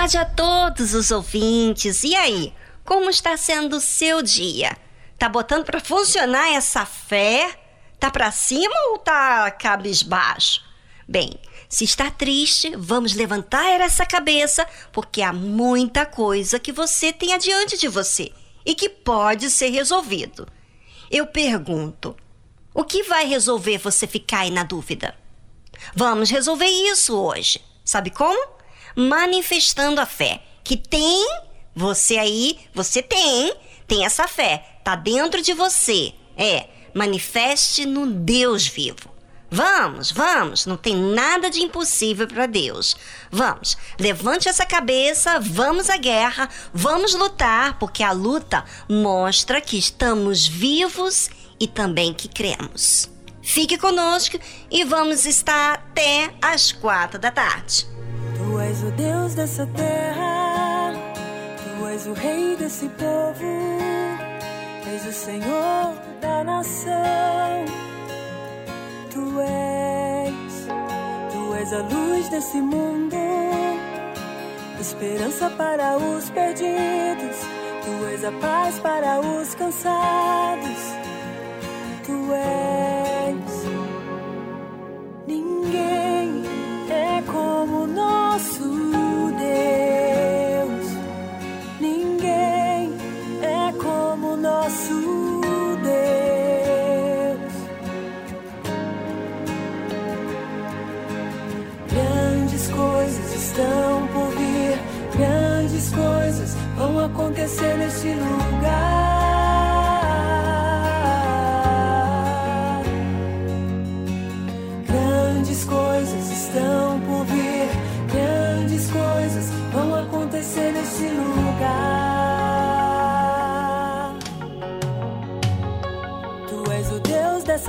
Tarde a todos os ouvintes. E aí, como está sendo o seu dia? Tá botando para funcionar essa fé? Tá para cima ou tá cabisbaixo? Bem, se está triste, vamos levantar essa cabeça, porque há muita coisa que você tem adiante de você e que pode ser resolvido. Eu pergunto: O que vai resolver você ficar aí na dúvida? Vamos resolver isso hoje. Sabe como? Manifestando a fé. Que tem, você aí, você tem, tem essa fé. Tá dentro de você. É, manifeste no Deus vivo. Vamos, vamos, não tem nada de impossível para Deus. Vamos, levante essa cabeça, vamos à guerra, vamos lutar, porque a luta mostra que estamos vivos e também que cremos. Fique conosco e vamos estar até às quatro da tarde. Tu és o Deus dessa terra, tu és o Rei desse povo, és o Senhor da nação. Tu és, tu és a luz desse mundo, esperança para os perdidos, tu és a paz para os cansados. Tu és. Ninguém nosso Deus. Ninguém é como nosso Deus. Grandes coisas estão por vir, grandes coisas vão acontecer neste lugar.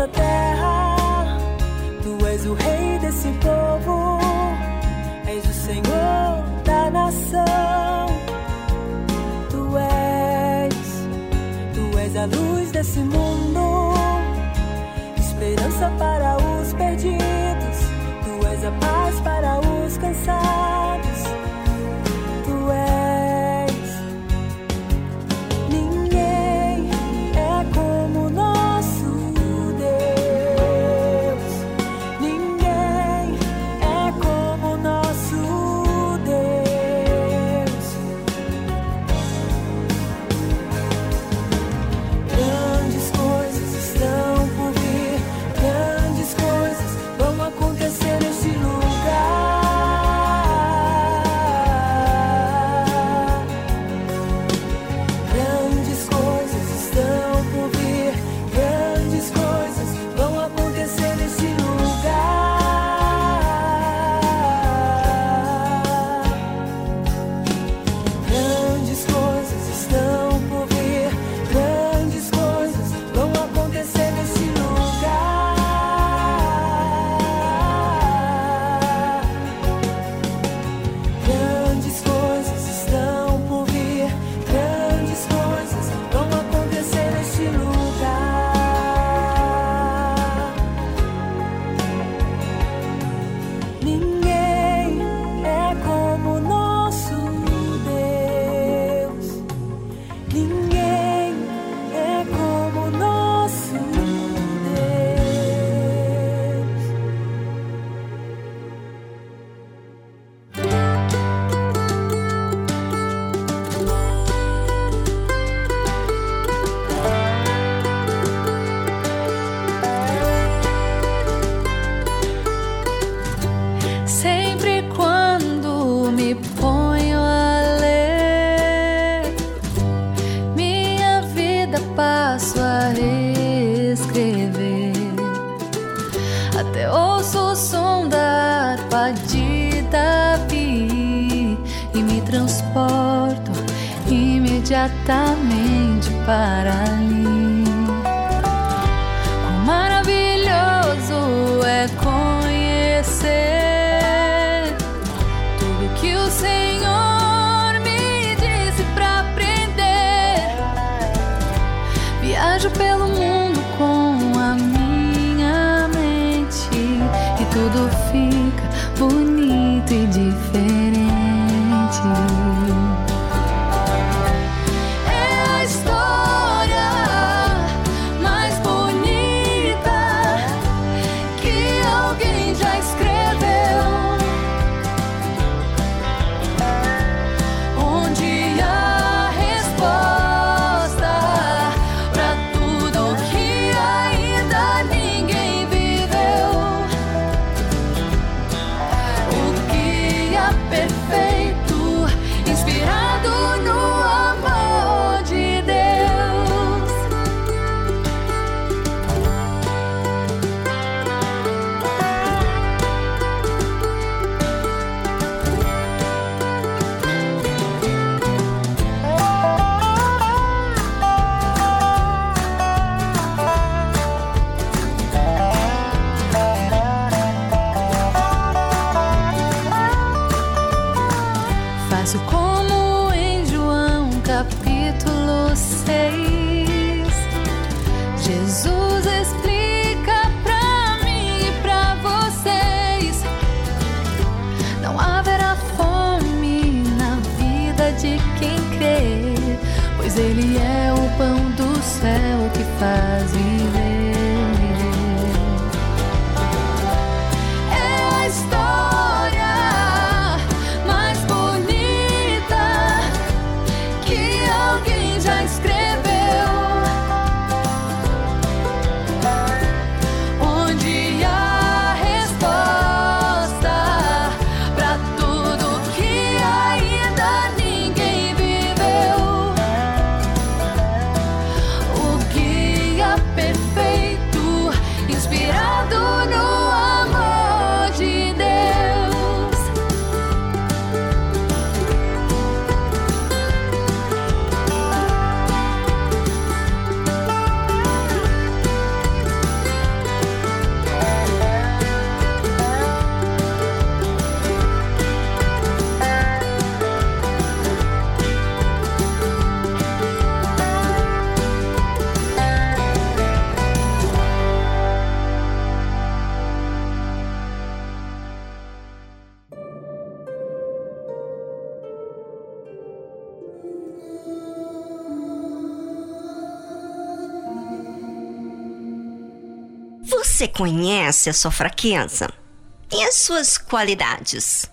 Terra. Tu és o rei desse povo, és o Senhor da nação. Tu és, tu és a luz desse mundo, ainda conhece a sua fraqueza e as suas qualidades?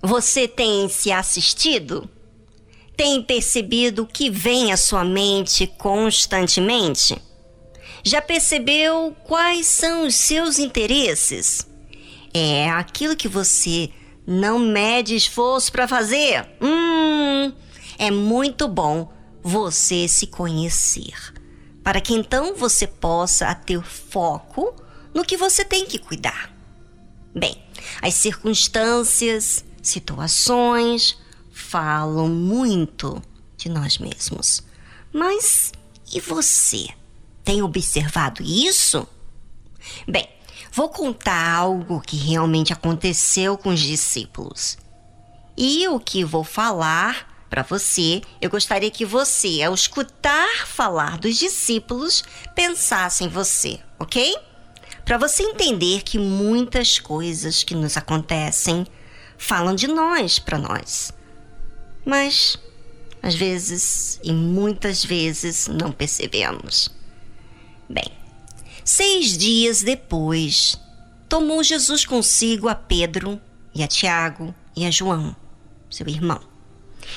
Você tem se assistido? Tem percebido o que vem à sua mente constantemente? Já percebeu quais são os seus interesses? É aquilo que você não mede esforço para fazer? Hum, é muito bom você se conhecer para que então você possa ter foco no que você tem que cuidar. Bem, as circunstâncias, situações falam muito de nós mesmos. Mas e você? Tem observado isso? Bem, vou contar algo que realmente aconteceu com os discípulos. E o que vou falar para você, eu gostaria que você, ao escutar falar dos discípulos, pensasse em você, ok? Para você entender que muitas coisas que nos acontecem falam de nós para nós. Mas, às vezes, e muitas vezes, não percebemos. Bem, seis dias depois, tomou Jesus consigo a Pedro e a Tiago e a João, seu irmão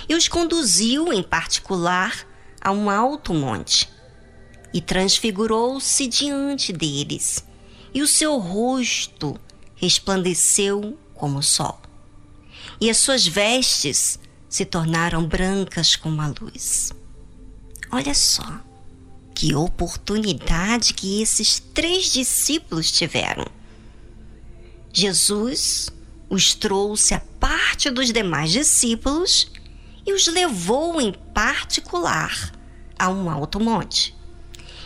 e os conduziu em particular a um alto monte e transfigurou-se diante deles, e o seu rosto resplandeceu como o sol, e as suas vestes se tornaram brancas como a luz. Olha só que oportunidade que esses três discípulos tiveram. Jesus os trouxe à parte dos demais discípulos e os levou em particular a um alto monte.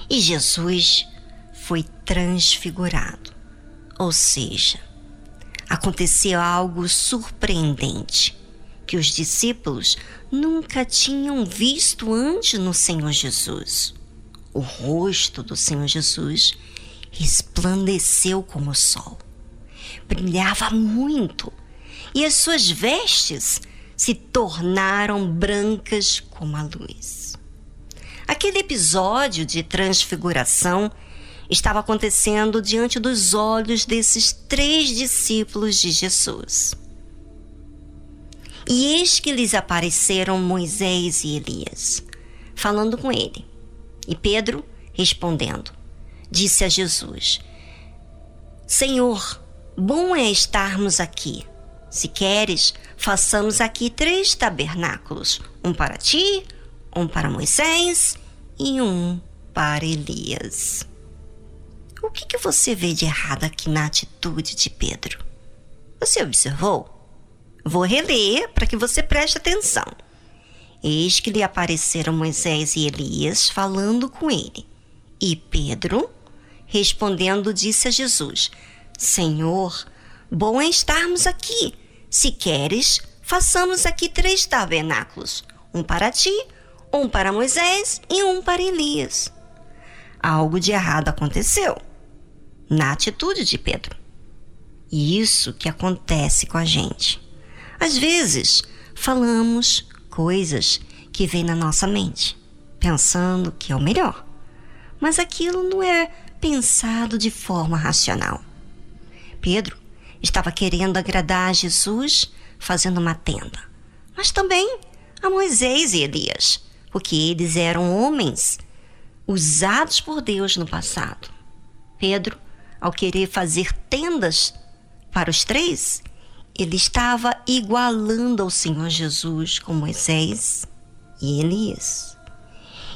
E Jesus foi transfigurado. Ou seja, aconteceu algo surpreendente que os discípulos nunca tinham visto antes no Senhor Jesus. O rosto do Senhor Jesus resplandeceu como o sol, brilhava muito, e as suas vestes se tornaram brancas como a luz. Aquele episódio de transfiguração estava acontecendo diante dos olhos desses três discípulos de Jesus. E eis que lhes apareceram Moisés e Elias, falando com ele. E Pedro, respondendo, disse a Jesus: Senhor, bom é estarmos aqui. Se queres, façamos aqui três tabernáculos: um para ti, um para Moisés e um para Elias. O que, que você vê de errado aqui na atitude de Pedro? Você observou? Vou reler para que você preste atenção. Eis que lhe apareceram Moisés e Elias falando com ele. E Pedro, respondendo, disse a Jesus: Senhor, bom é estarmos aqui. Se queres, façamos aqui três tabernáculos: um para ti, um para Moisés e um para Elias. Algo de errado aconteceu na atitude de Pedro. E isso que acontece com a gente. Às vezes, falamos coisas que vêm na nossa mente, pensando que é o melhor. Mas aquilo não é pensado de forma racional. Pedro estava querendo agradar a Jesus fazendo uma tenda, mas também a Moisés e Elias, porque eles eram homens usados por Deus no passado. Pedro, ao querer fazer tendas para os três, ele estava igualando ao Senhor Jesus com Moisés e Elias.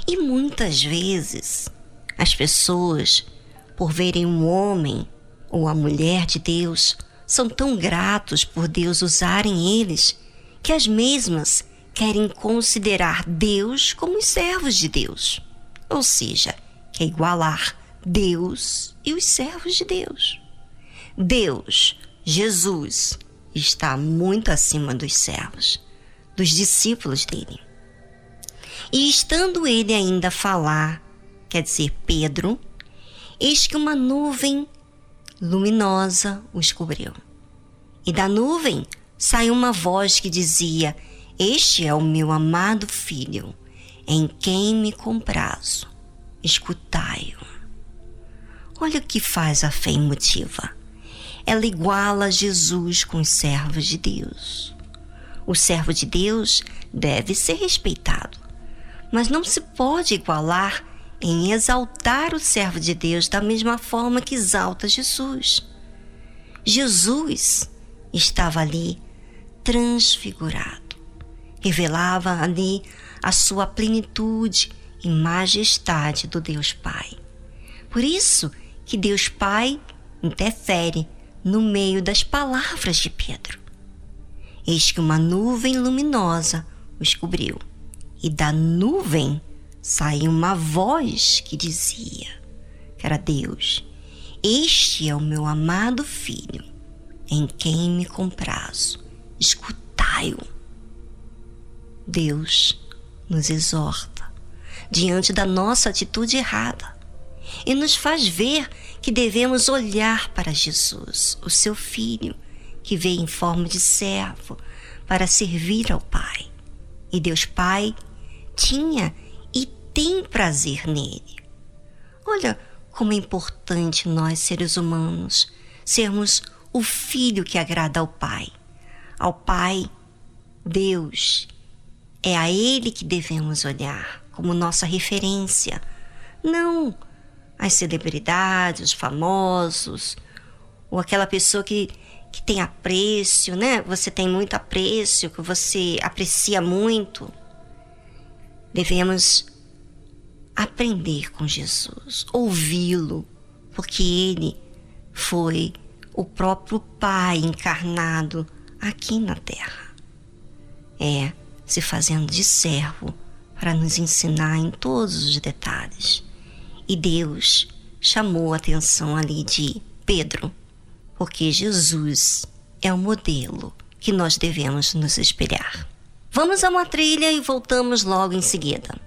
E muitas vezes as pessoas, por verem um homem ou a mulher de Deus, são tão gratos por Deus usarem eles que as mesmas querem considerar Deus como os servos de Deus. Ou seja, quer igualar Deus e os servos de Deus. Deus, Jesus, está muito acima dos servos, dos discípulos dele. E estando ele ainda a falar, quer dizer, Pedro, eis que uma nuvem luminosa os cobriu. E da nuvem saiu uma voz que dizia: Este é o meu amado filho, em quem me comprazo. Escutai-o. Olha o que faz a fé emotiva ela iguala Jesus com os servos de Deus. O servo de Deus deve ser respeitado, mas não se pode igualar em exaltar o servo de Deus da mesma forma que exalta Jesus. Jesus estava ali transfigurado, revelava ali a sua plenitude e majestade do Deus Pai. Por isso que Deus Pai interfere no meio das palavras de Pedro. Eis que uma nuvem luminosa os cobriu, e da nuvem saiu uma voz que dizia que era Deus: Este é o meu amado filho, em quem me comprazo. Escutai-o. Deus nos exorta diante da nossa atitude errada e nos faz ver que devemos olhar para Jesus, o seu filho, que veio em forma de servo para servir ao Pai. E Deus Pai tinha e tem prazer nele. Olha como é importante nós, seres humanos, sermos o filho que agrada ao Pai. Ao Pai, Deus, é a Ele que devemos olhar como nossa referência, não as celebridades, os famosos, ou aquela pessoa que, que tem apreço, né? Você tem muito apreço, que você aprecia muito. Devemos aprender com Jesus, ouvi-lo, porque ele foi o próprio Pai encarnado aqui na terra. É, se fazendo de servo para nos ensinar em todos os detalhes. E Deus chamou a atenção ali de Pedro, porque Jesus é o modelo que nós devemos nos espelhar. Vamos a uma trilha e voltamos logo em seguida.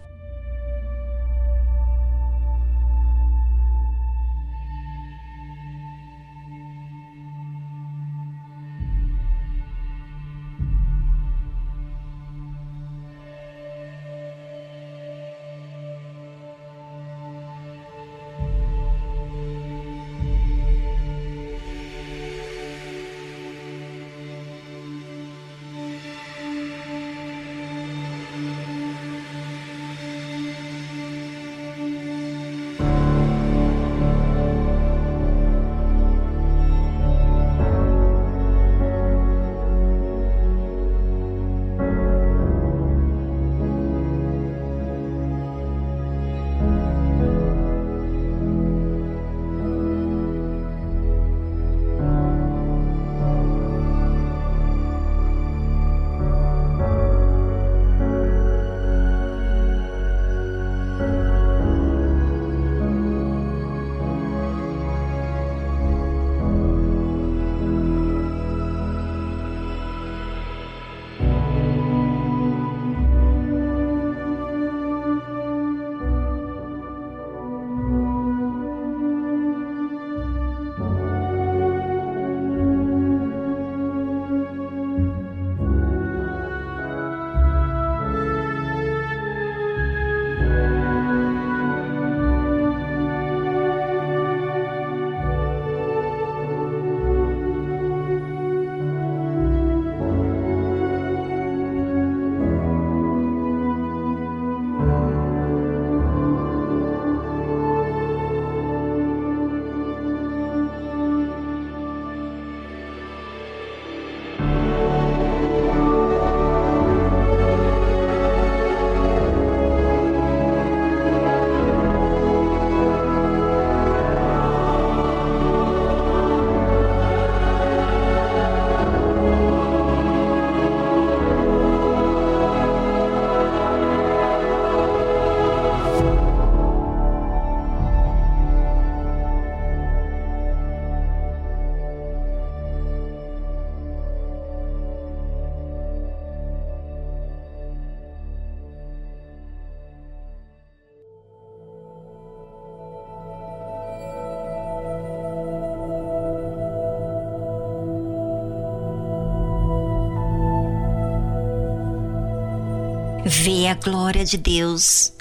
Ver a glória de Deus,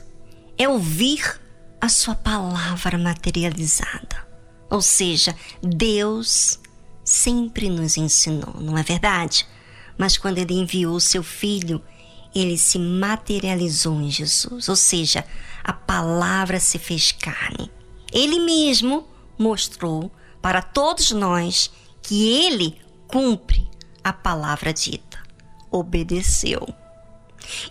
é ouvir a Sua palavra materializada. Ou seja, Deus sempre nos ensinou, não é verdade? Mas quando Ele enviou o Seu Filho, Ele se materializou em Jesus. Ou seja, a palavra se fez carne. Ele mesmo mostrou para todos nós que Ele cumpre a palavra dita. Obedeceu.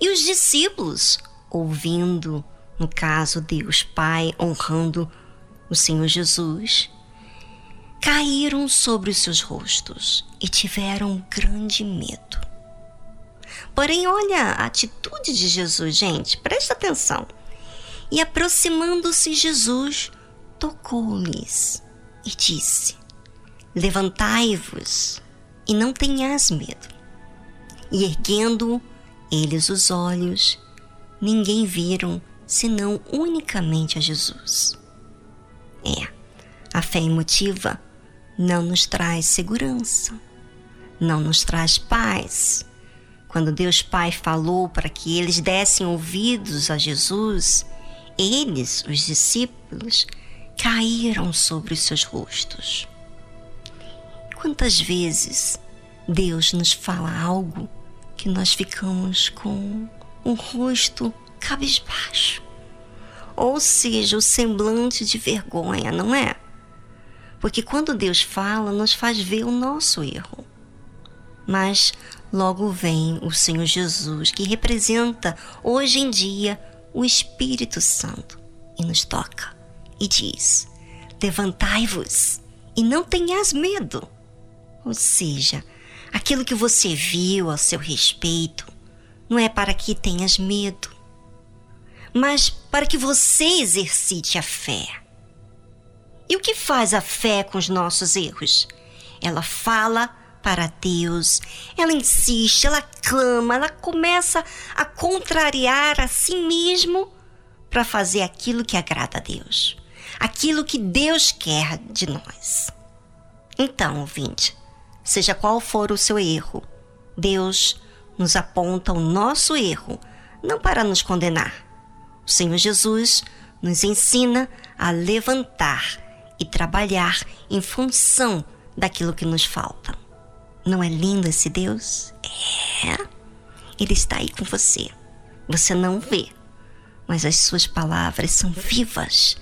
E os discípulos, ouvindo, no caso, Deus Pai honrando o Senhor Jesus, caíram sobre os seus rostos e tiveram grande medo. Porém, olha a atitude de Jesus, gente, presta atenção. E aproximando-se, Jesus tocou-lhes e disse: Levantai-vos e não tenhas medo. E erguendo eles os olhos, ninguém viram senão unicamente a Jesus. É, a fé emotiva não nos traz segurança, não nos traz paz. Quando Deus Pai falou para que eles dessem ouvidos a Jesus, eles, os discípulos, caíram sobre os seus rostos. Quantas vezes Deus nos fala algo que nós ficamos com um rosto cabisbaixo, ou seja, o semblante de vergonha, não é? Porque quando Deus fala, nos faz ver o nosso erro. Mas logo vem o Senhor Jesus, que representa hoje em dia o Espírito Santo, e nos toca e diz: Levantai-vos e não tenhas medo. Ou seja, aquilo que você viu a seu respeito não é para que tenhas medo, mas para que você exercite a fé. E o que faz a fé com os nossos erros? Ela fala para Deus, ela insiste, ela clama, ela começa a contrariar a si mesmo para fazer aquilo que agrada a Deus, aquilo que Deus quer de nós. Então, ouvinte, seja qual for o seu erro, Deus nos aponta o nosso erro, não para nos condenar. O Senhor Jesus nos ensina a levantar e trabalhar em função daquilo que nos falta. Não é lindo esse Deus? É. Ele está aí com você. Você não vê, mas as suas palavras são vivas.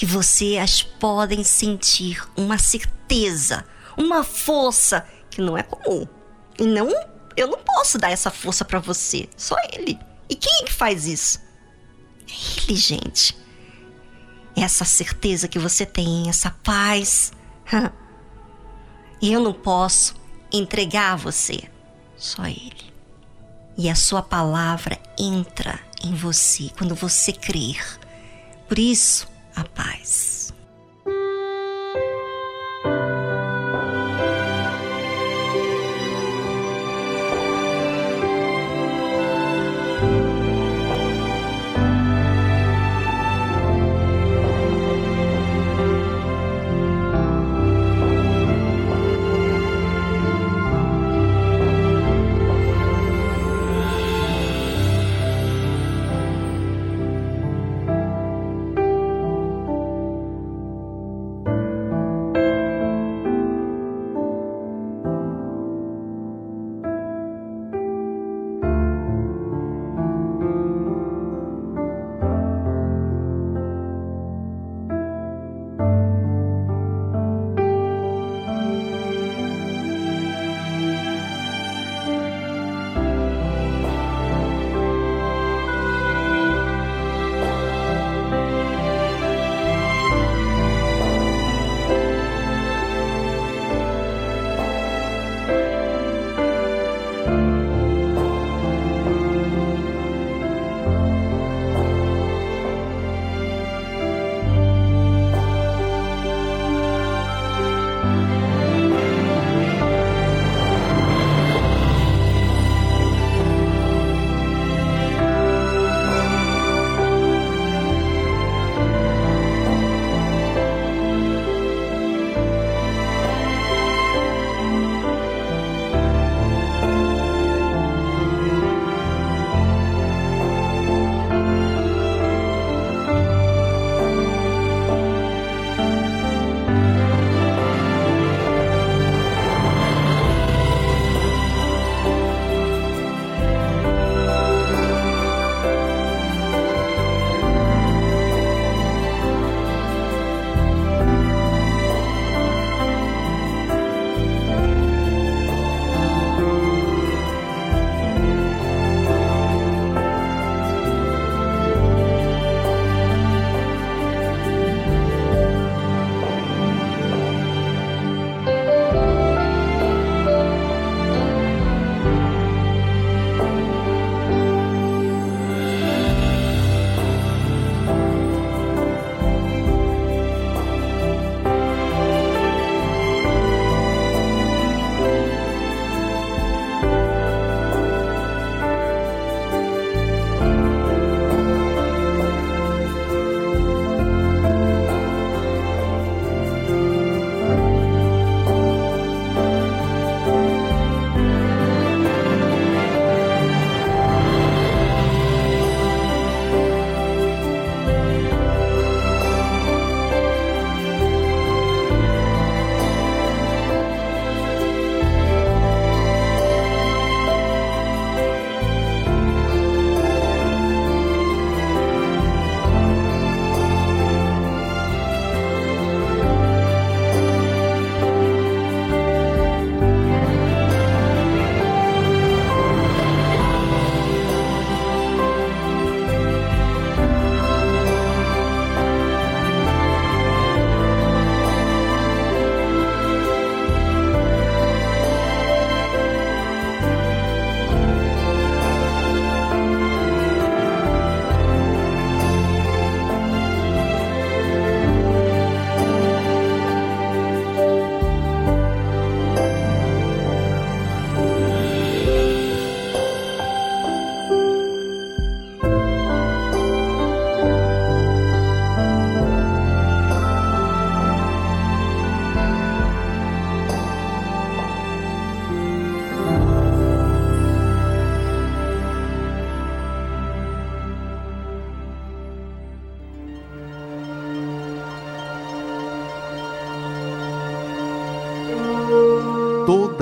E você as podem sentir uma certeza uma força que não é comum. E não, eu não posso dar essa força para você, só ele. E quem é que faz isso? É ele, gente. Essa certeza que você tem, essa paz. E eu não posso entregar a você, só ele. E a sua palavra entra em você quando você crer. Por isso, a paz.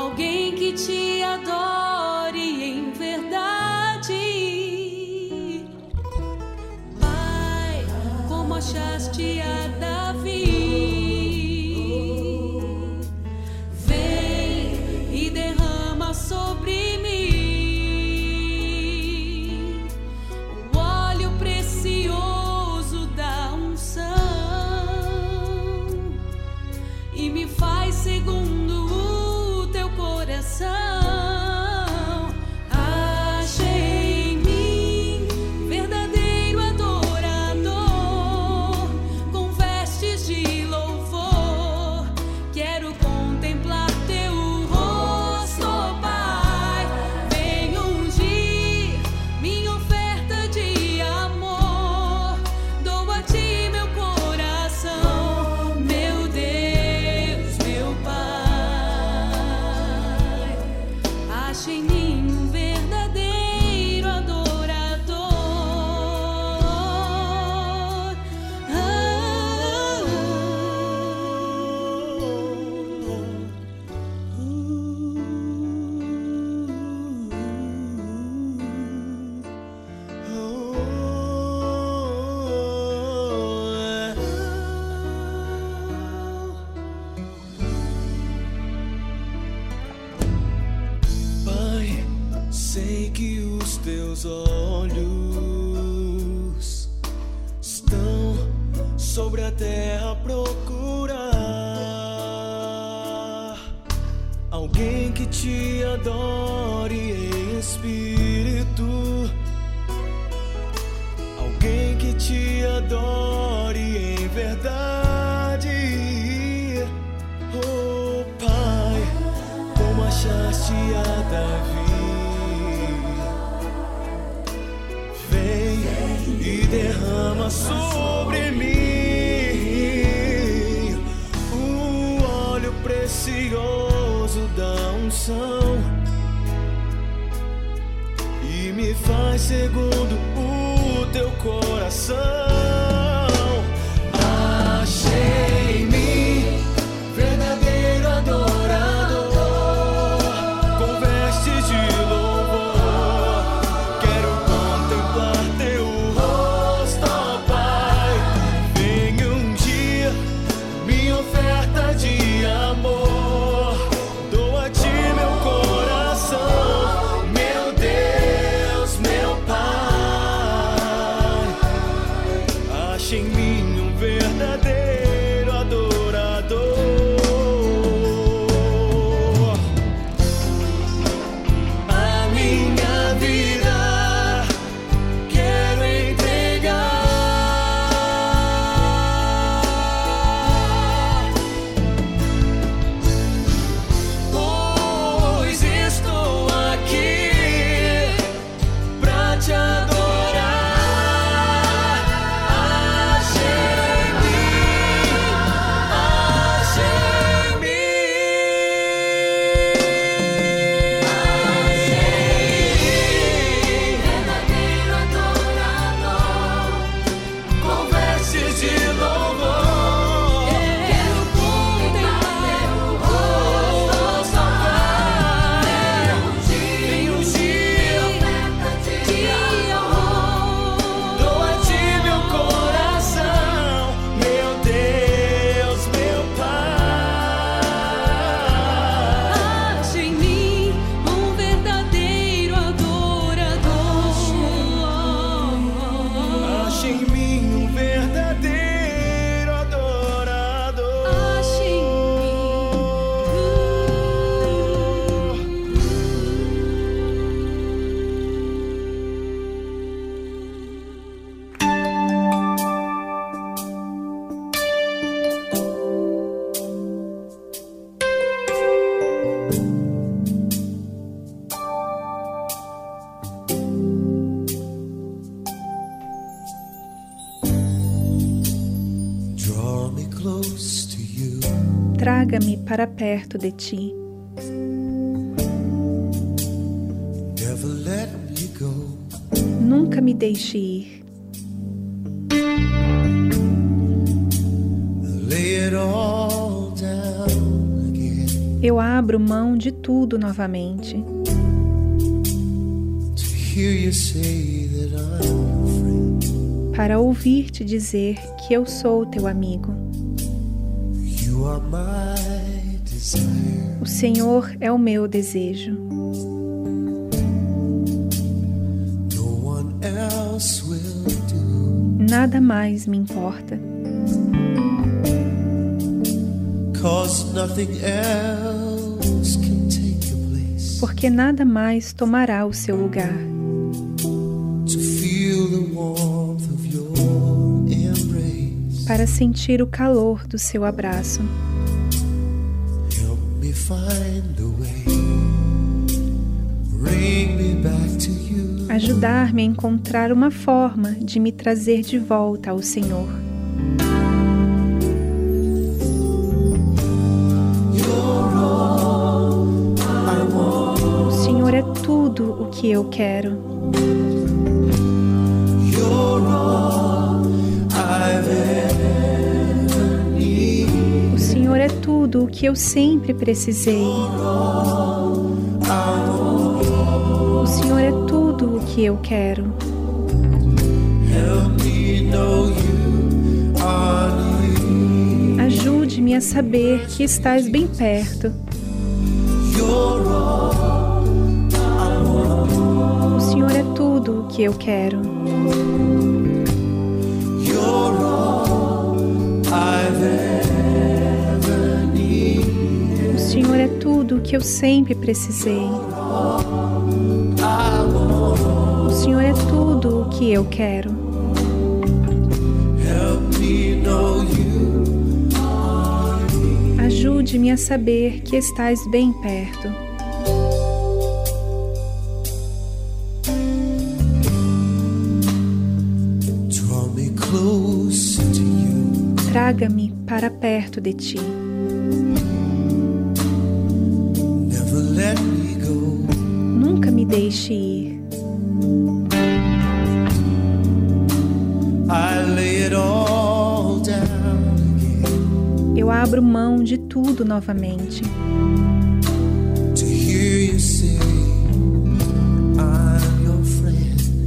alguém que te adore em verdade. Pai, como achaste a para perto de ti. Nunca me deixe ir. Eu abro mão de tudo novamente. Para ouvir-te dizer que eu sou teu amigo. O Senhor é o meu desejo. Nada mais me importa. Porque nada mais tomará o seu lugar. Para sentir o calor do seu abraço. Ajudar-me a encontrar uma forma de me trazer de volta ao Senhor. O Senhor é tudo o que eu quero. O Senhor é tudo o que eu sempre precisei. O Senhor é que eu quero. Ajude-me a saber que estás bem perto. O Senhor é tudo o que eu quero. O Senhor é tudo o que eu sempre precisei. Senhor é tudo o que eu quero. Ajude-me a saber que estás bem perto. Traga-me para perto de ti. Nunca me deixe ir. Abro mão de tudo novamente.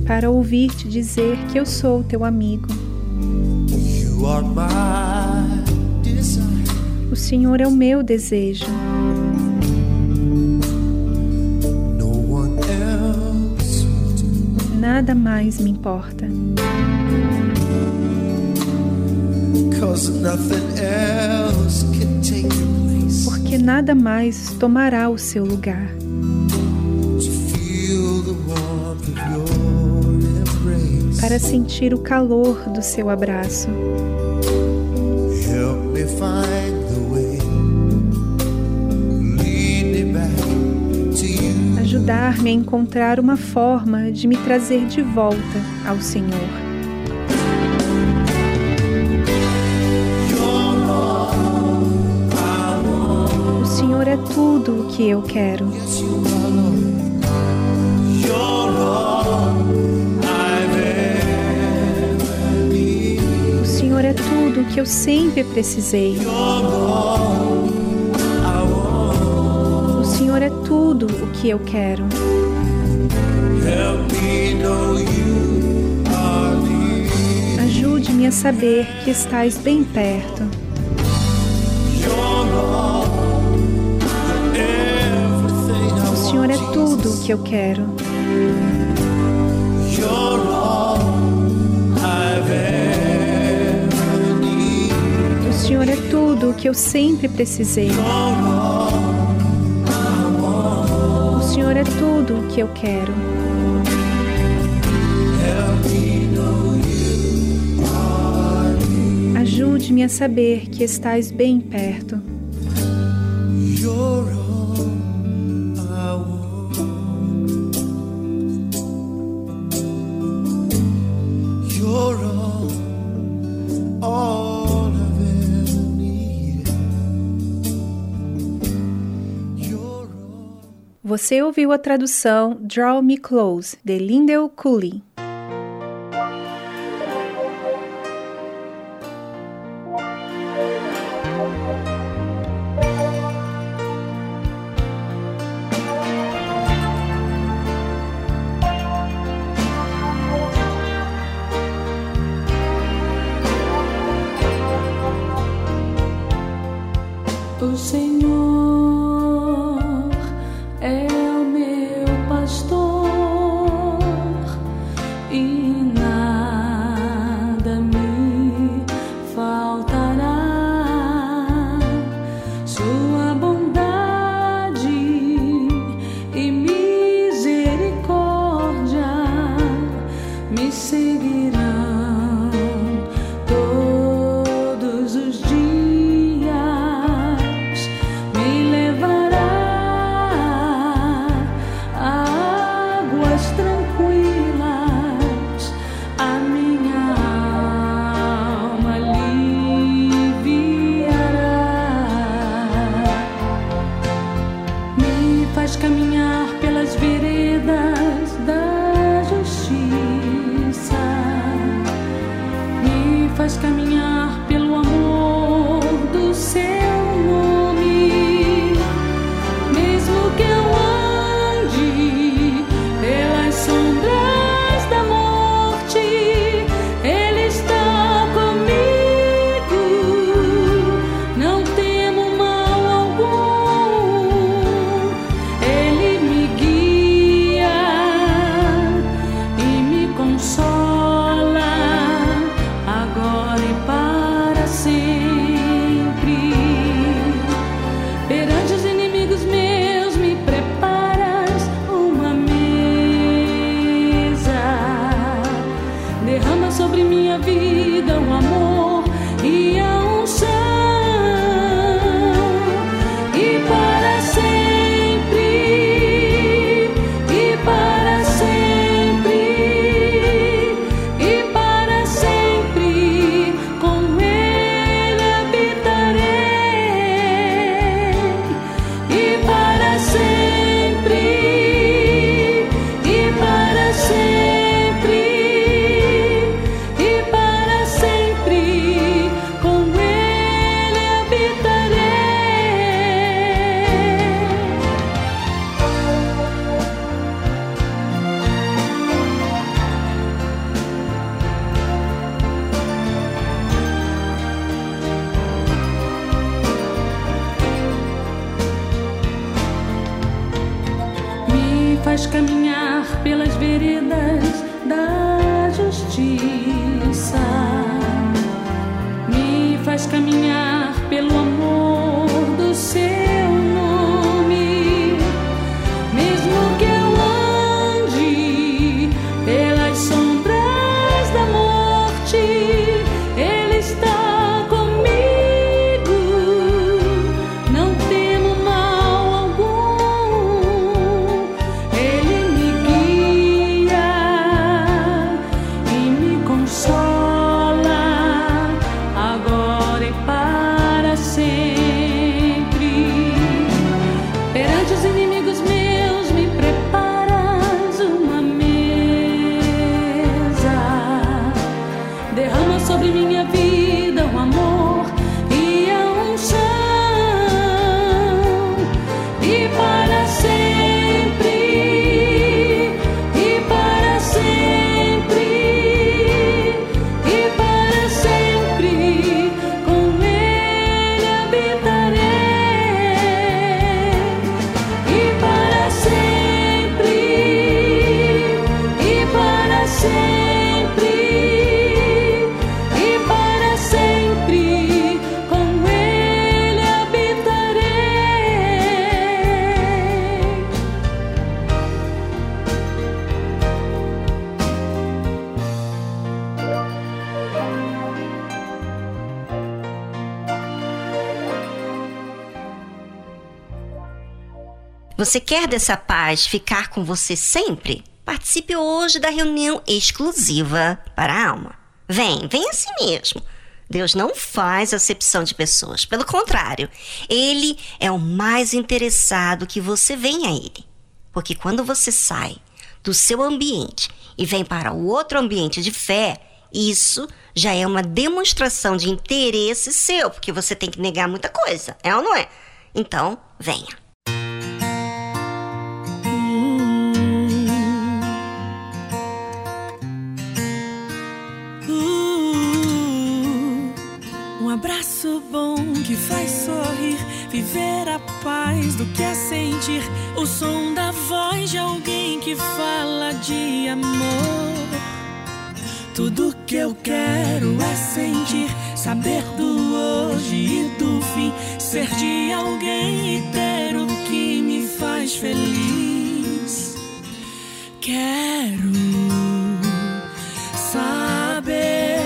Para ouvir-te dizer que eu sou teu amigo. O Senhor é o meu desejo. Nada mais me importa. Porque nada mais tomará o seu lugar. Para sentir o calor do seu abraço. Ajudar-me a encontrar uma forma de me trazer de volta ao Senhor. Que eu quero. O Senhor é tudo o que eu sempre precisei. O Senhor é tudo o que eu quero. Ajude-me a saber que estás bem perto. Tudo o que eu quero. O Senhor é tudo o que eu sempre precisei. O Senhor é tudo o que eu quero. Ajude-me a saber que estás bem perto. Você ouviu a tradução Draw Me Close, de Lindell Cooley. Você quer dessa paz ficar com você sempre? Participe hoje da reunião exclusiva para a alma. Vem, vem assim mesmo. Deus não faz acepção de pessoas. Pelo contrário, Ele é o mais interessado que você venha a Ele. Porque quando você sai do seu ambiente e vem para o outro ambiente de fé, isso já é uma demonstração de interesse seu, porque você tem que negar muita coisa, é ou não é? Então, venha. Faz sorrir, viver a paz do que é sentir o som da voz de alguém que fala de amor. Tudo que eu quero é sentir, saber do hoje e do fim, ser de alguém e ter o que me faz feliz. Quero saber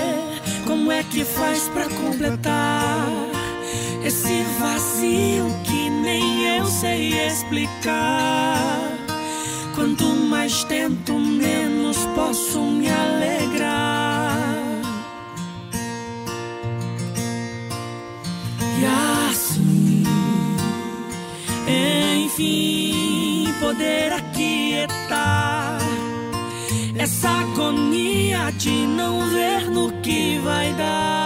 como é que faz pra completar vazio que nem eu sei explicar. Quanto mais tento, menos posso me alegrar. E assim, enfim, poder aquietar essa agonia de não ver no que vai dar.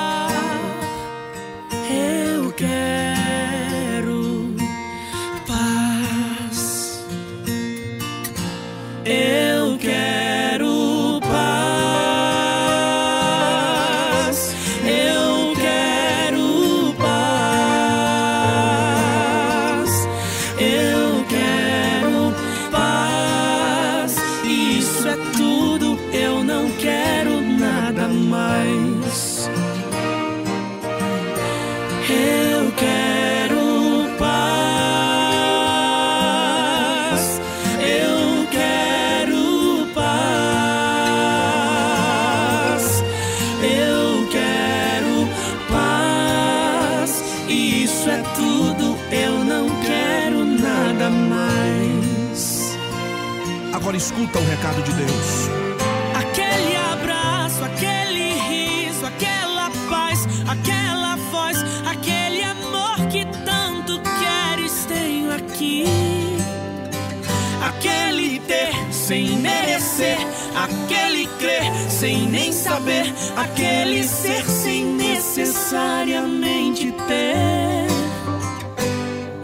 Saber, aquele ser sem necessariamente ter.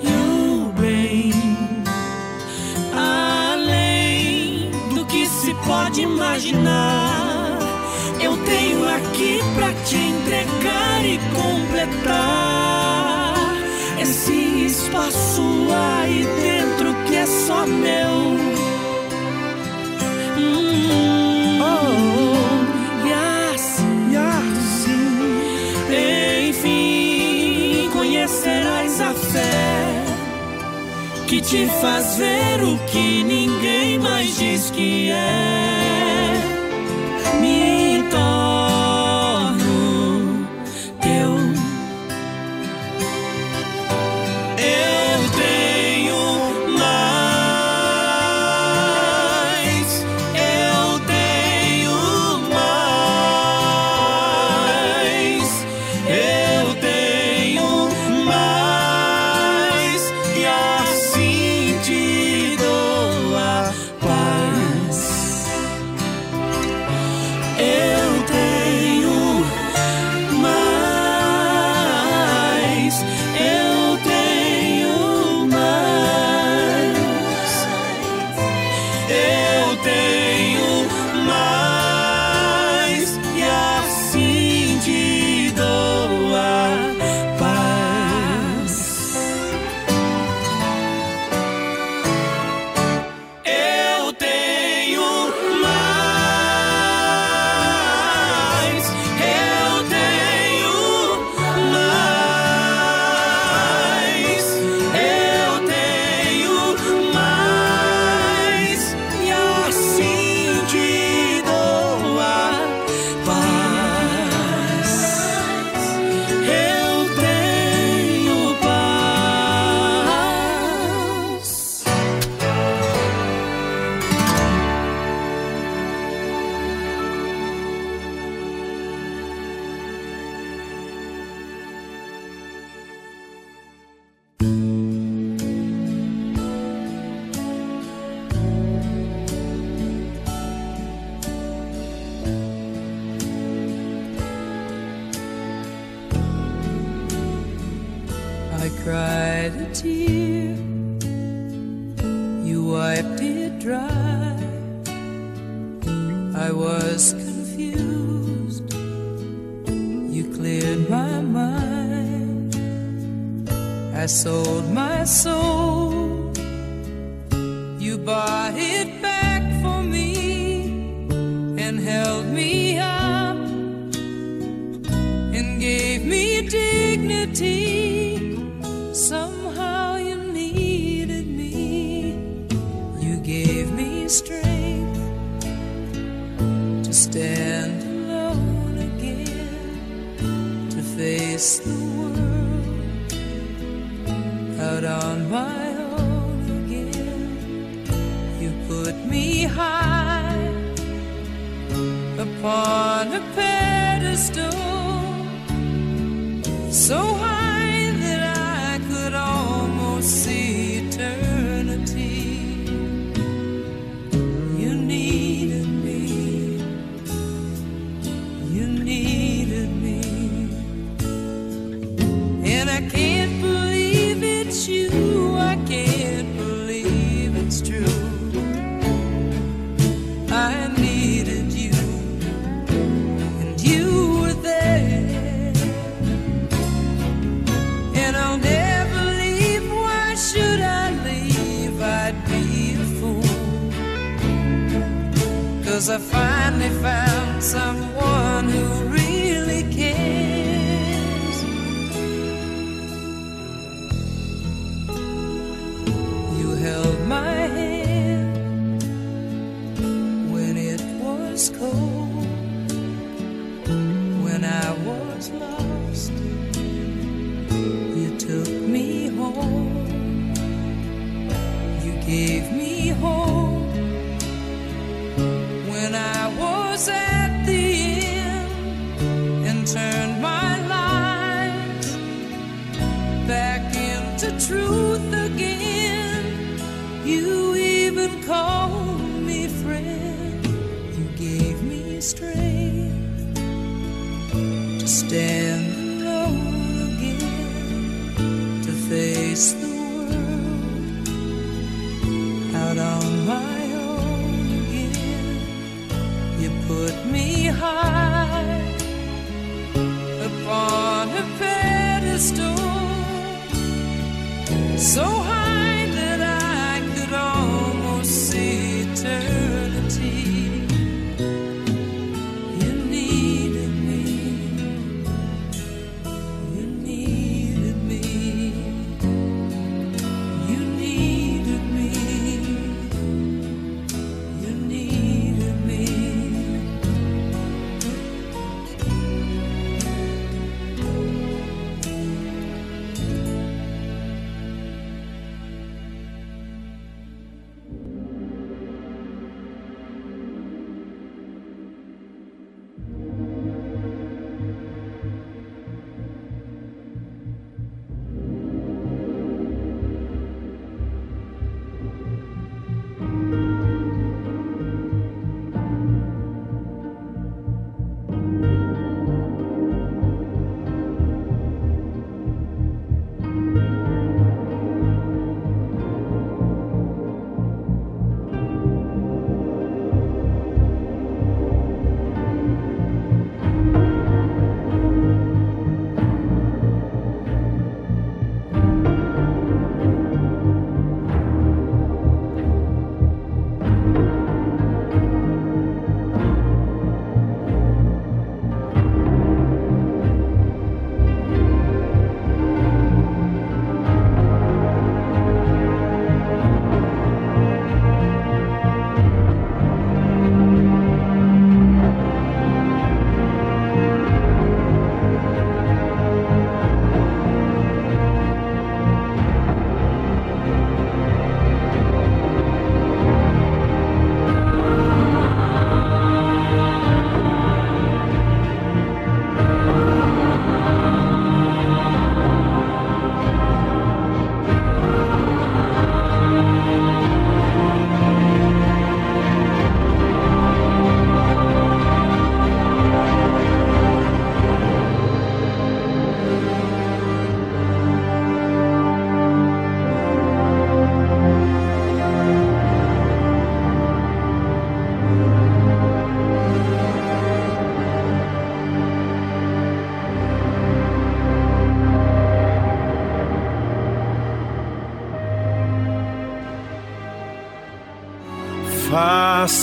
E o bem além do que se pode imaginar. Eu tenho aqui pra te entregar e completar esse espaço aí dentro que é só meu. Te faz ver o que ninguém mais diz que é.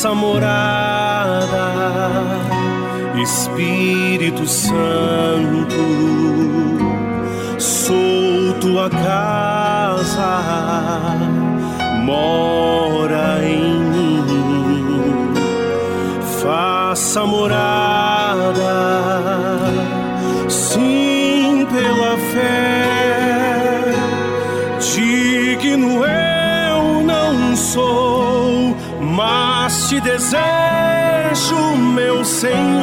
nossa morada, Espírito Santo. desejo, meu Senhor.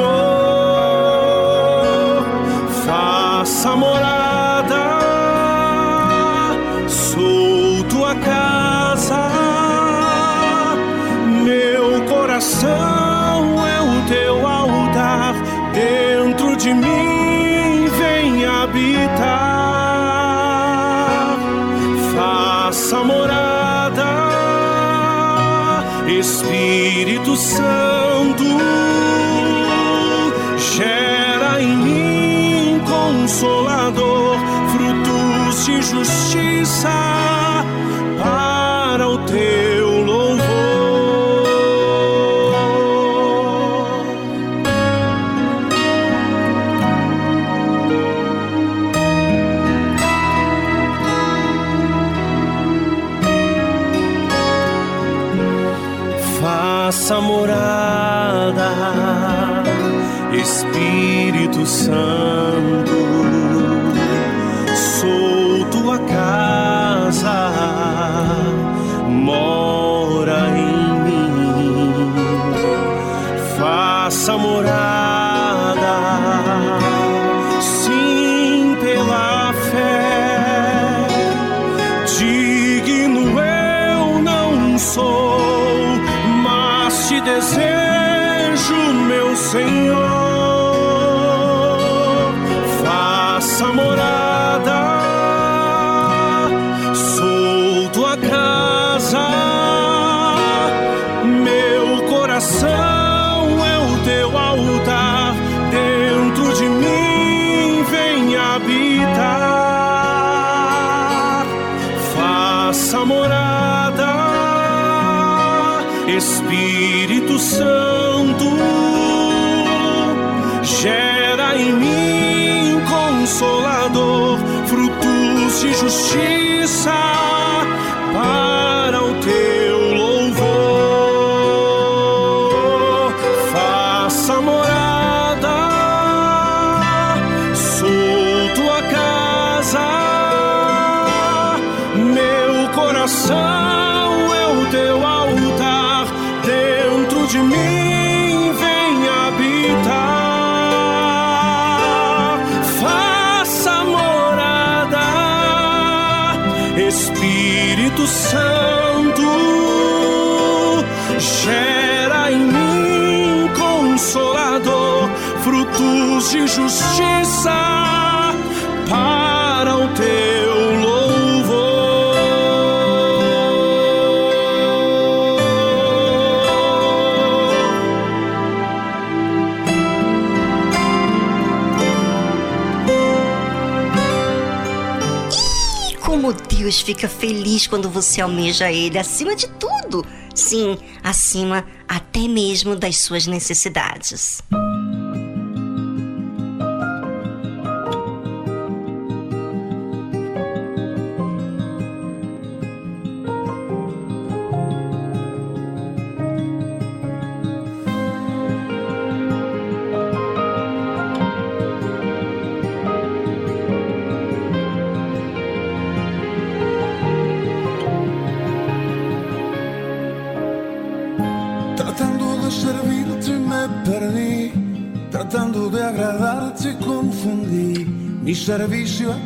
Santo. fica feliz quando você almeja Ele acima de tudo. Sim, acima até mesmo das suas necessidades. servicio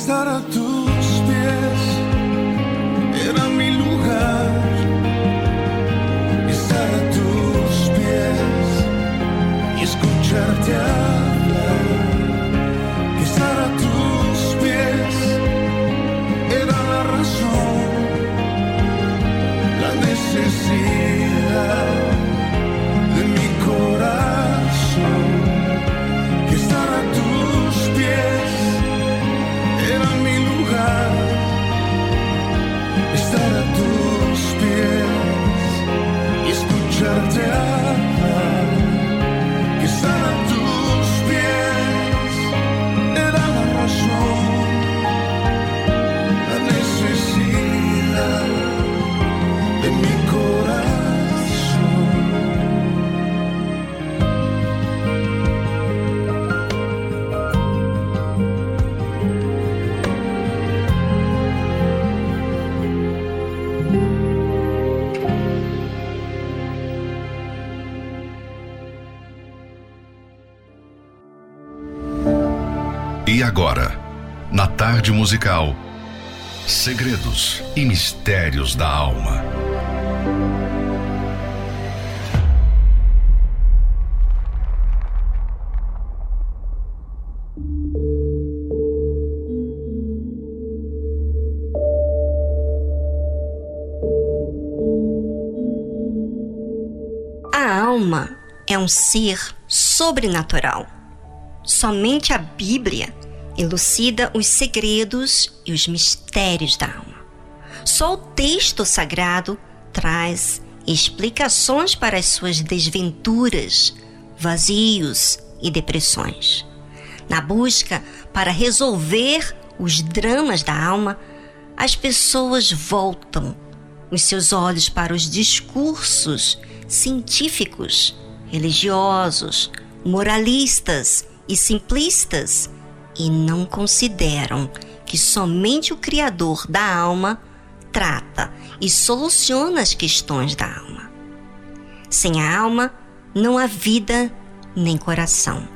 estar a tus tarde musical, segredos e mistérios da alma. A alma é um ser sobrenatural. Somente a Bíblia elucida os segredos e os mistérios da alma. Só o texto sagrado traz explicações para as suas desventuras, vazios e depressões. Na busca para resolver os dramas da alma, as pessoas voltam os seus olhos para os discursos científicos, religiosos, moralistas e simplistas e não consideram que somente o Criador da alma trata e soluciona as questões da alma. Sem a alma, não há vida nem coração.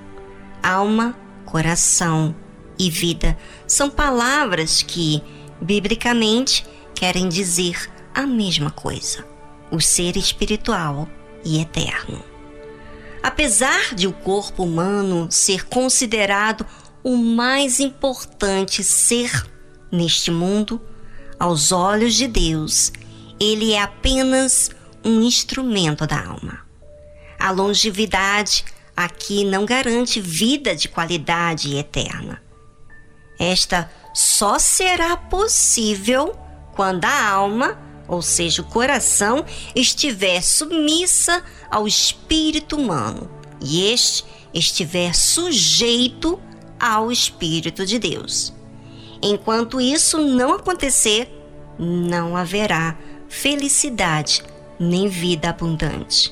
Alma, coração e vida são palavras que, biblicamente, querem dizer a mesma coisa: o ser espiritual e eterno. Apesar de o corpo humano ser considerado o mais importante ser neste mundo, aos olhos de Deus, ele é apenas um instrumento da alma. A longevidade aqui não garante vida de qualidade eterna. Esta só será possível quando a alma, ou seja, o coração, estiver submissa ao espírito humano e este estiver sujeito ao Espírito de Deus. Enquanto isso não acontecer, não haverá felicidade nem vida abundante.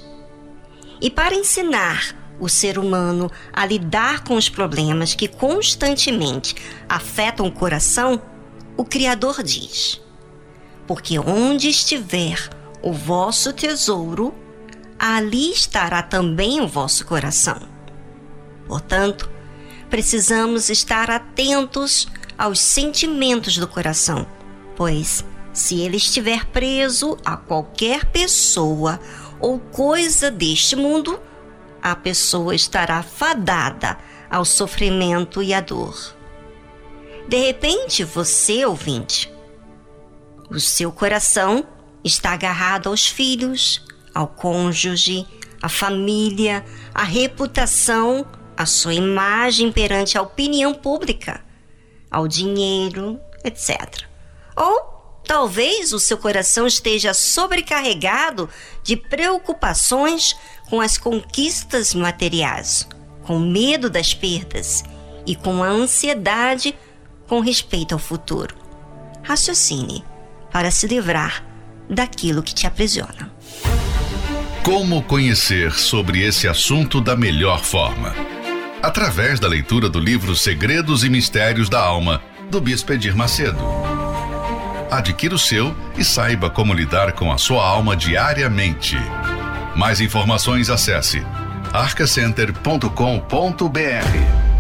E para ensinar o ser humano a lidar com os problemas que constantemente afetam o coração, o Criador diz: Porque onde estiver o vosso tesouro, ali estará também o vosso coração. Portanto, precisamos estar atentos aos sentimentos do coração, pois se ele estiver preso a qualquer pessoa ou coisa deste mundo, a pessoa estará fadada ao sofrimento e à dor. De repente, você, ouvinte, o seu coração está agarrado aos filhos, ao cônjuge, à família, à reputação, à sua imagem perante a opinião pública, ao dinheiro, etc. Ou talvez o seu coração esteja sobrecarregado de preocupações com as conquistas materiais, com medo das perdas e com a ansiedade com respeito ao futuro. Raciocine para se livrar daquilo que te aprisiona. Como conhecer sobre esse assunto da melhor forma? Através da leitura do livro Segredos e Mistérios da Alma, do Bispo Edir Macedo. Adquira o seu e saiba como lidar com a sua alma diariamente. Mais informações acesse arcacenter.com.br.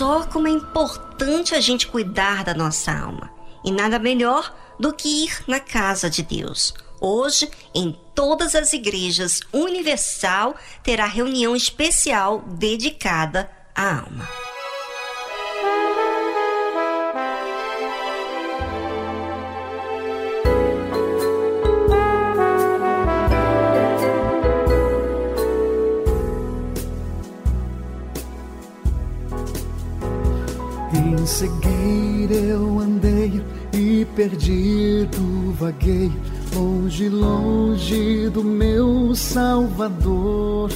só como é importante a gente cuidar da nossa alma. E nada melhor do que ir na casa de Deus. Hoje, em todas as igrejas universal, terá reunião especial dedicada à alma. Cegueira eu andei e perdido vaguei longe, longe do meu Salvador.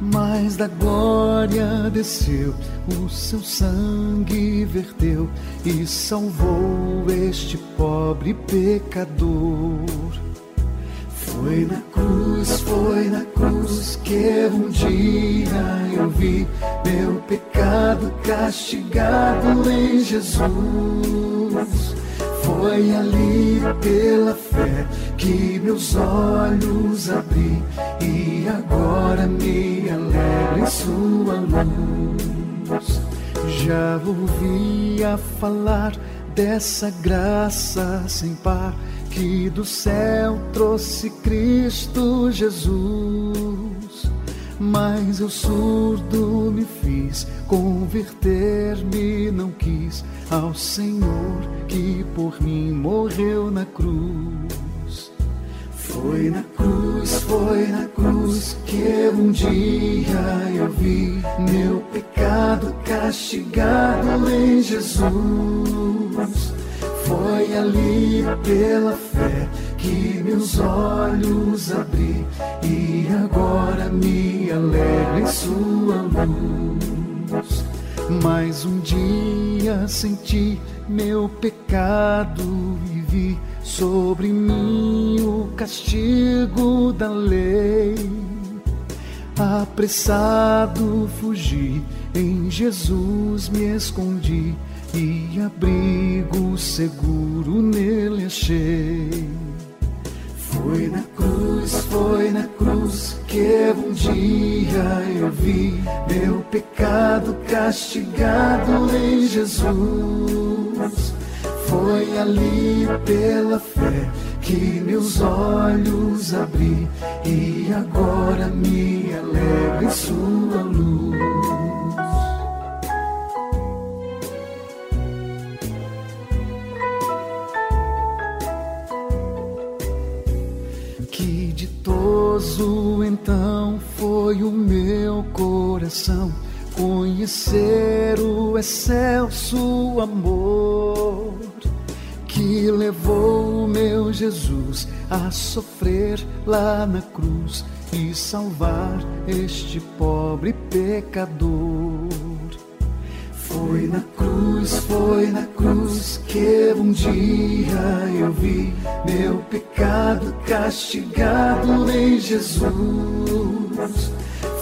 Mas da glória desceu, o seu sangue verteu e salvou este pobre pecador. Foi na cruz, foi na cruz que um dia eu vi meu pecado castigado em Jesus. Foi ali pela fé que meus olhos abri e agora me alegro em sua luz. Já ouvia falar dessa graça sem par que do céu trouxe Cristo Jesus. Mas eu surdo me fiz, converter-me não quis ao Senhor que por mim morreu na cruz. Foi na cruz, foi na cruz que um dia eu vi meu pecado castigado em Jesus foi ali pela fé que meus olhos abri e agora me alegro em sua luz. Mais um dia senti meu pecado e vi sobre mim o castigo da lei. Apressado fugi, em Jesus me escondi e abrigo seguro nele achei. Foi na cruz, foi na cruz que um dia eu vi meu pecado castigado em Jesus. Foi ali pela fé que meus olhos abri e agora me alegro em sua luz. Ditoso então foi o meu coração conhecer o excelso amor que levou o meu Jesus a sofrer lá na cruz e salvar este pobre pecador. Foi na cruz, foi na cruz que um dia eu vi meu pecado castigado em Jesus.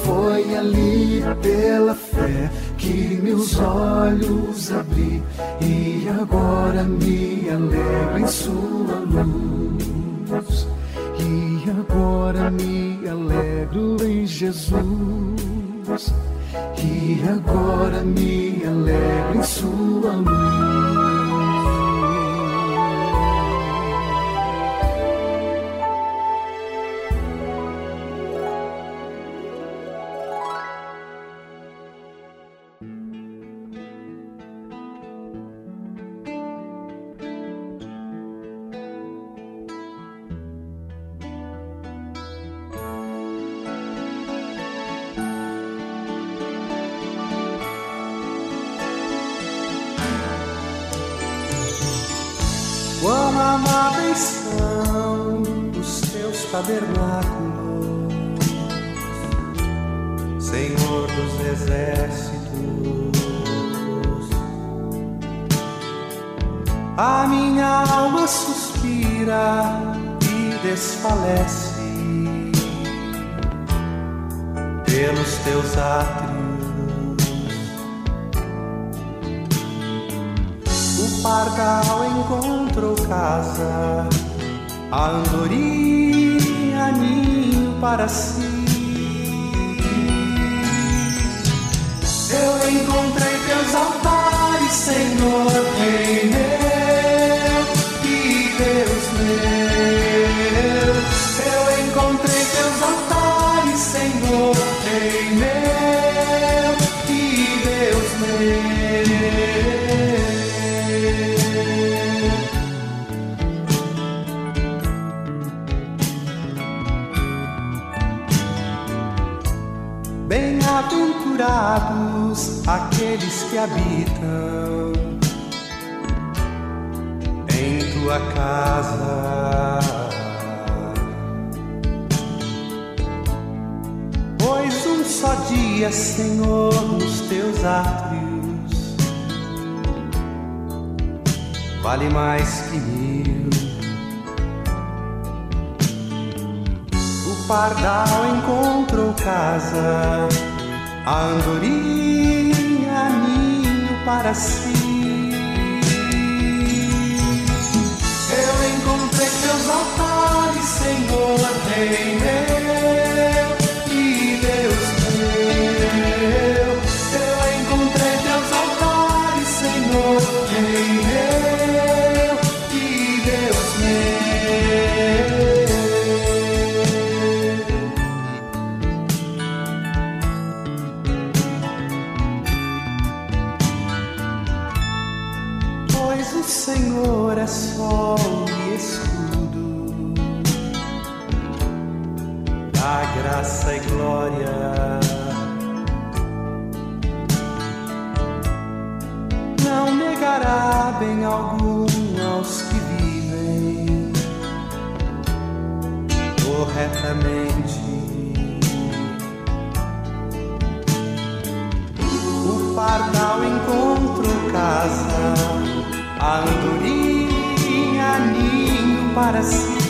Foi ali pela fé que meus olhos abri e agora me alegro em sua luz. E agora me alegro em Jesus e agora me alegro em sua luz. Tabernáculos, Senhor dos exércitos. A minha alma suspira e desfalece pelos teus átrios. O pargal encontrou casa, a andorinha ninho para si. Eu encontrei teus altares, Senhor, Rei meu Bem-aventurados aqueles que habitam em tua casa. Pois um só dia, Senhor, nos teus átrios vale mais que mil. O pardal encontrou casa, a andorinha ninho para si. Senhor, Rei meu e Deus graça e glória. Não negará bem algum aos que vivem corretamente. O pardal encontrou casa, a andorinha ninho para si.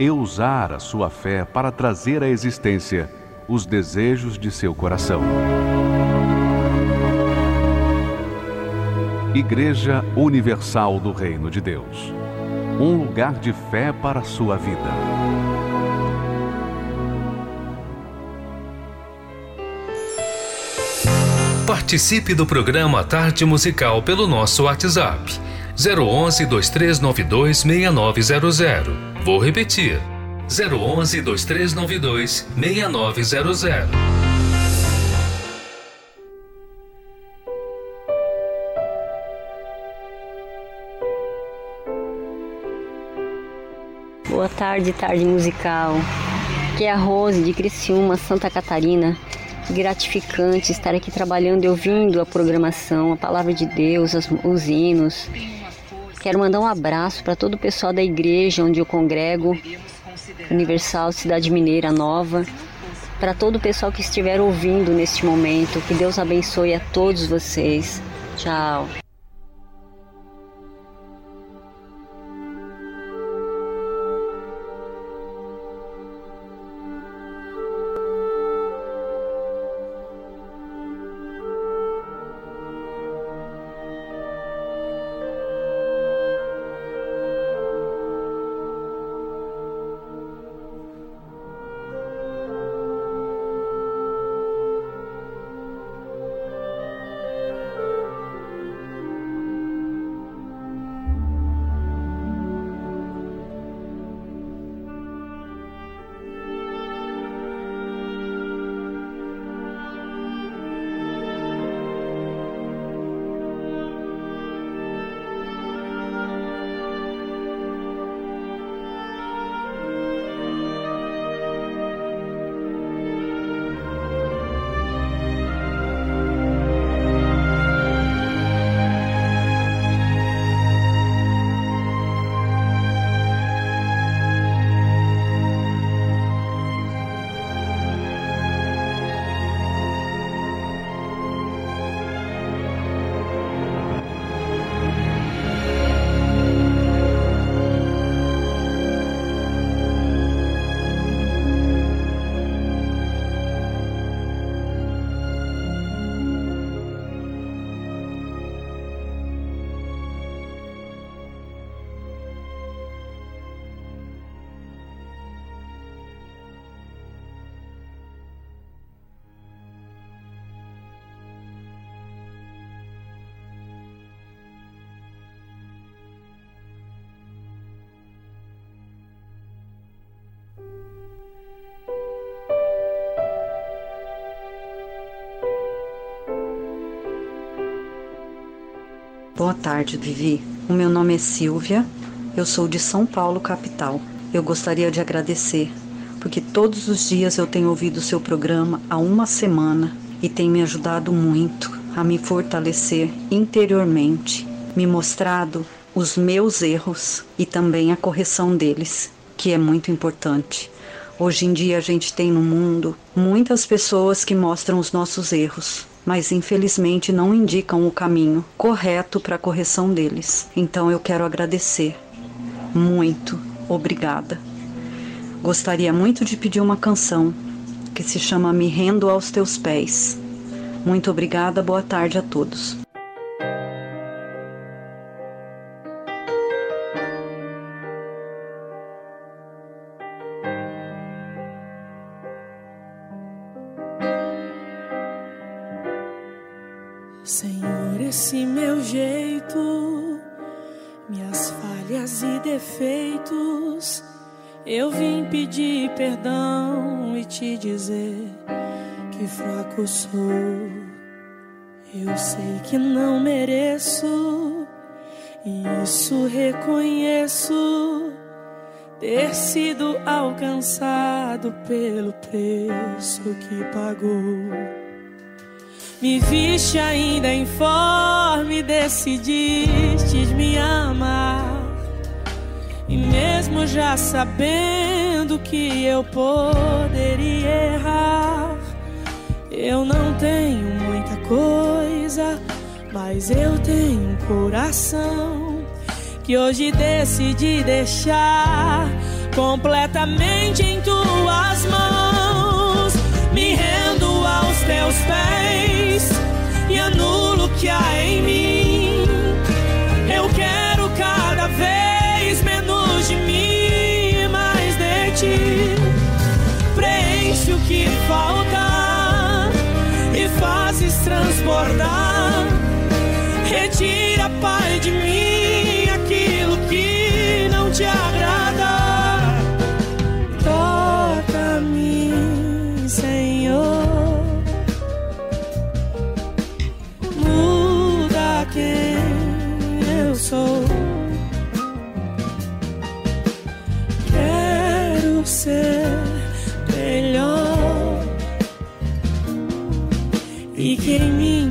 e usar a sua fé para trazer à existência os desejos de seu coração. Igreja Universal do Reino de Deus um lugar de fé para a sua vida. Participe do programa Tarde Musical pelo nosso WhatsApp 011 2392 6900. Vou repetir. 011 2392 6900. Boa tarde, tarde musical. Aqui é a Rose de Criciúma, Santa Catarina. Gratificante estar aqui trabalhando e ouvindo a programação, a palavra de Deus, os hinos. Quero mandar um abraço para todo o pessoal da igreja onde eu congrego, Universal Cidade Mineira Nova, para todo o pessoal que estiver ouvindo neste momento. Que Deus abençoe a todos vocês. Tchau. Boa tarde, Vivi. O meu nome é Silvia, eu sou de São Paulo, capital. Eu gostaria de agradecer, porque todos os dias eu tenho ouvido o seu programa há uma semana e tem me ajudado muito a me fortalecer interiormente, me mostrado os meus erros e também a correção deles, que é muito importante. Hoje em dia a gente tem no mundo muitas pessoas que mostram os nossos erros, mas infelizmente não indicam o caminho correto para a correção deles. Então eu quero agradecer. Muito obrigada. Gostaria muito de pedir uma canção que se chama Me Rendo aos Teus Pés. Muito obrigada, boa tarde a todos. Defeitos, eu vim pedir perdão e te dizer que fraco sou. Eu sei que não mereço, e isso reconheço. Ter sido alcançado pelo preço que pagou. Me viste ainda informe, decidiste me amar. E mesmo já sabendo que eu poderia errar, eu não tenho muita coisa, mas eu tenho um coração que hoje decidi deixar completamente em tuas mãos. Me rendo aos teus pés e anulo o que há em mim. Transbordar. Retira, Pai, de mim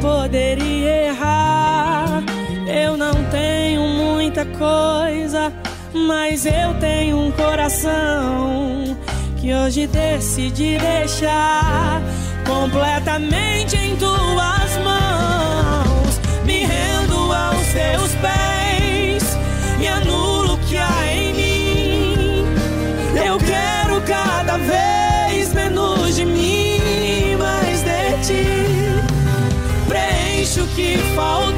poderia errar, eu não tenho muita coisa, mas eu tenho um coração que hoje decidi deixar completamente em tuas mãos. Me rendo aos teus que falta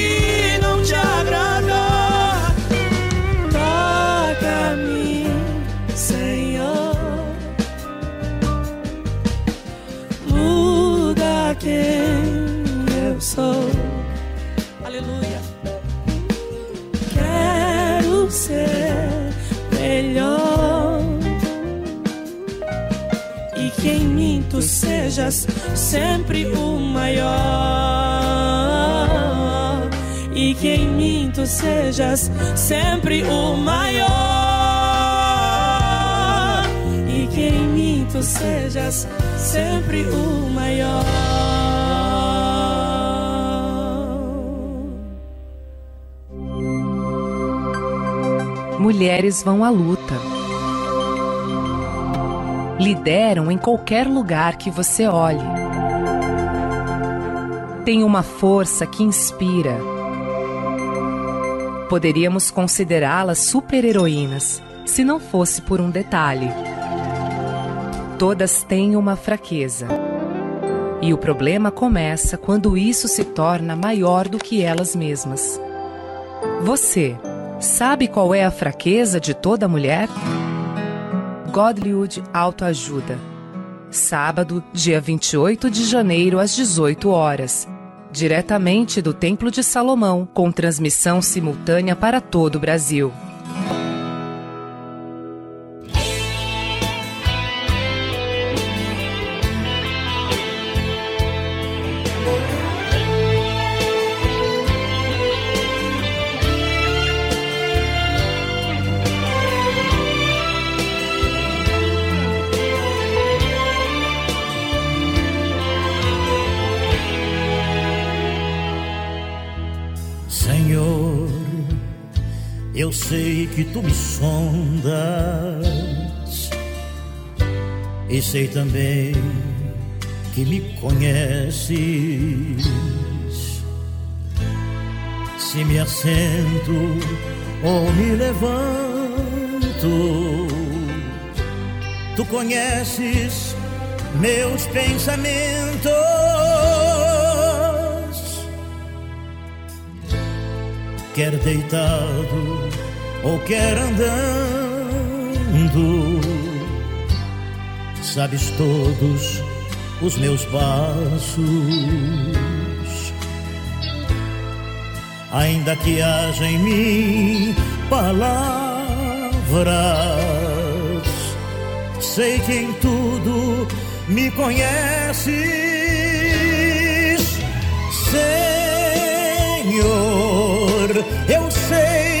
sou. Aleluia. Quero ser melhor e que em mim tu sejas sempre o maior e que em mim tu sejas sempre o maior e que em mim tu sejas sempre o maior. Mulheres vão à luta. Lideram em qualquer lugar que você olhe. Tem uma força que inspira. Poderíamos considerá-las super-heroínas se não fosse por um detalhe. Todas têm uma fraqueza. E o problema começa quando isso se torna maior do que elas mesmas. Você sabe qual é a fraqueza de toda mulher? Godlywood Autoajuda. Sábado, dia 28 de janeiro, às 18 horas. Diretamente do Templo de Salomão, com transmissão simultânea para todo o Brasil. Que tu me sondas e sei também que me conheces. Se me assento ou me levanto, tu conheces meus pensamentos. quer deitado ou quer andando. Sabes todos os meus passos, ainda que haja em mim palavras, sei que em tudo me conheces, Senhor eu sei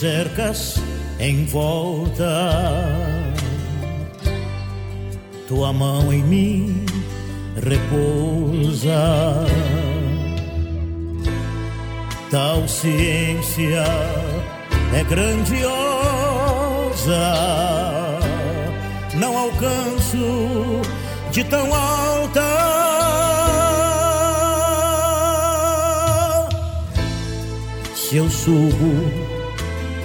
Cercas em volta. Tua mão em mim repousa. Tal ciência é grandiosa. Não alcanço de tão alta. Se eu subo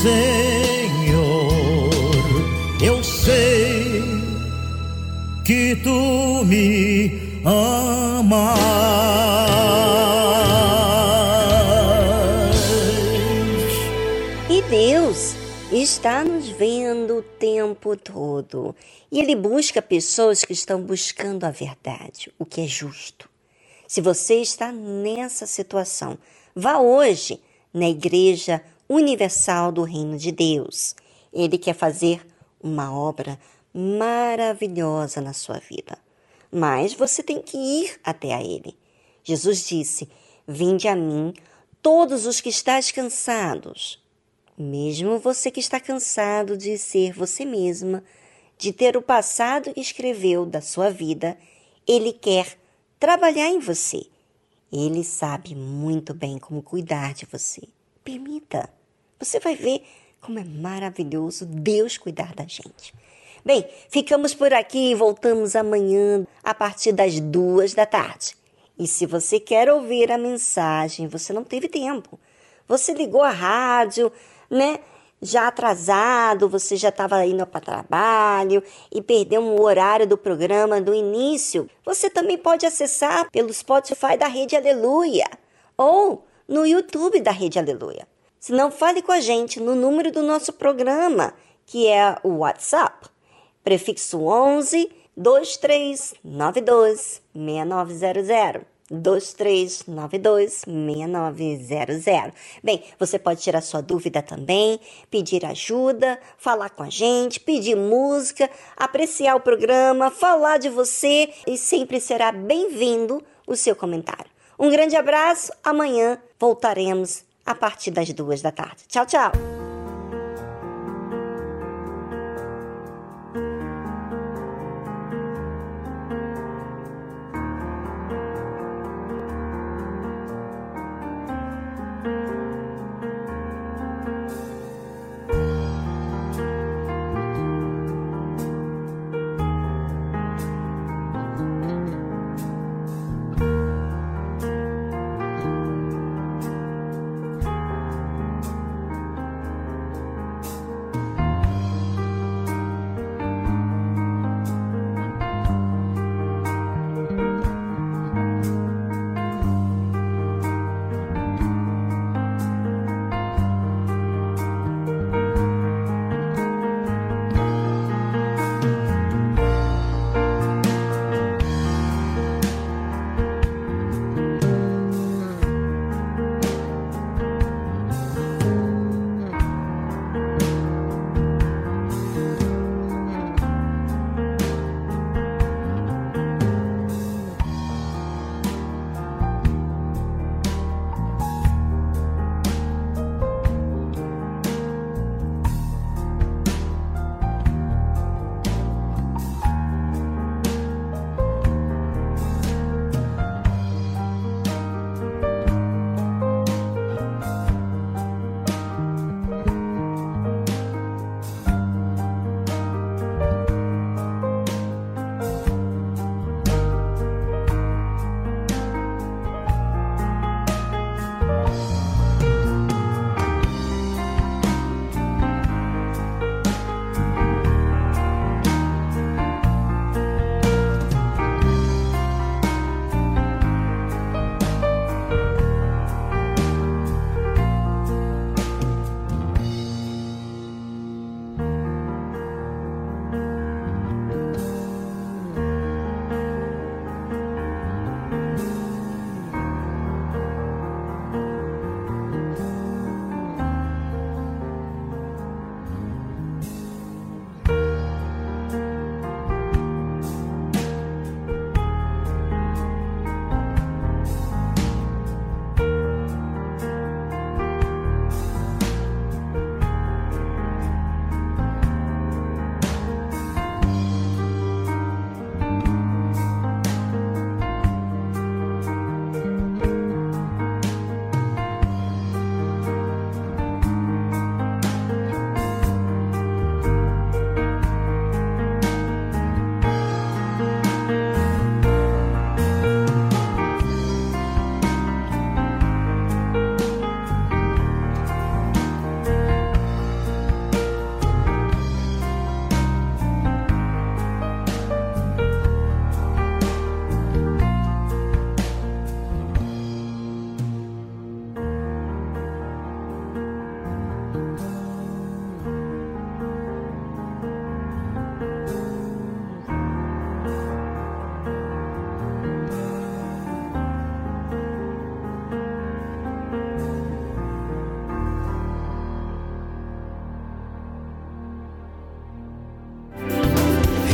Senhor. Eu sei que tu me amas. E Deus está nos vendo o tempo todo. E Ele busca pessoas que estão buscando a verdade, o que é justo. Se você está nessa situação, vá hoje na Igreja Universal do Reino de Deus. Ele quer fazer uma obra maravilhosa na sua vida. Mas você tem que ir até a Ele. Jesus disse: Vinde a mim, todos os que estáis cansados. Mesmo você que está cansado de ser você mesma, de ter o passado que escreveu da sua vida, Ele quer trabalhar em você. Ele sabe muito bem como cuidar de você. Permita. Você vai ver como é maravilhoso Deus cuidar da gente. Bem, ficamos por aqui e voltamos amanhã a partir das duas da tarde. E se você quer ouvir a mensagem, você não teve tempo. Você ligou a rádio, né? já atrasado, você já estava indo para trabalho e perdeu um horário do programa do início, você também pode acessar pelo Spotify da Rede Aleluia ou no YouTube da Rede Aleluia. Se não, fale com a gente no número do nosso programa, que é o WhatsApp, prefixo 11 2392 6900. 2392-6900. Bem, você pode tirar sua dúvida também, pedir ajuda, falar com a gente, pedir música, apreciar o programa, falar de você e sempre será bem-vindo o seu comentário. Um grande abraço, amanhã voltaremos a partir das duas da tarde. Tchau, tchau!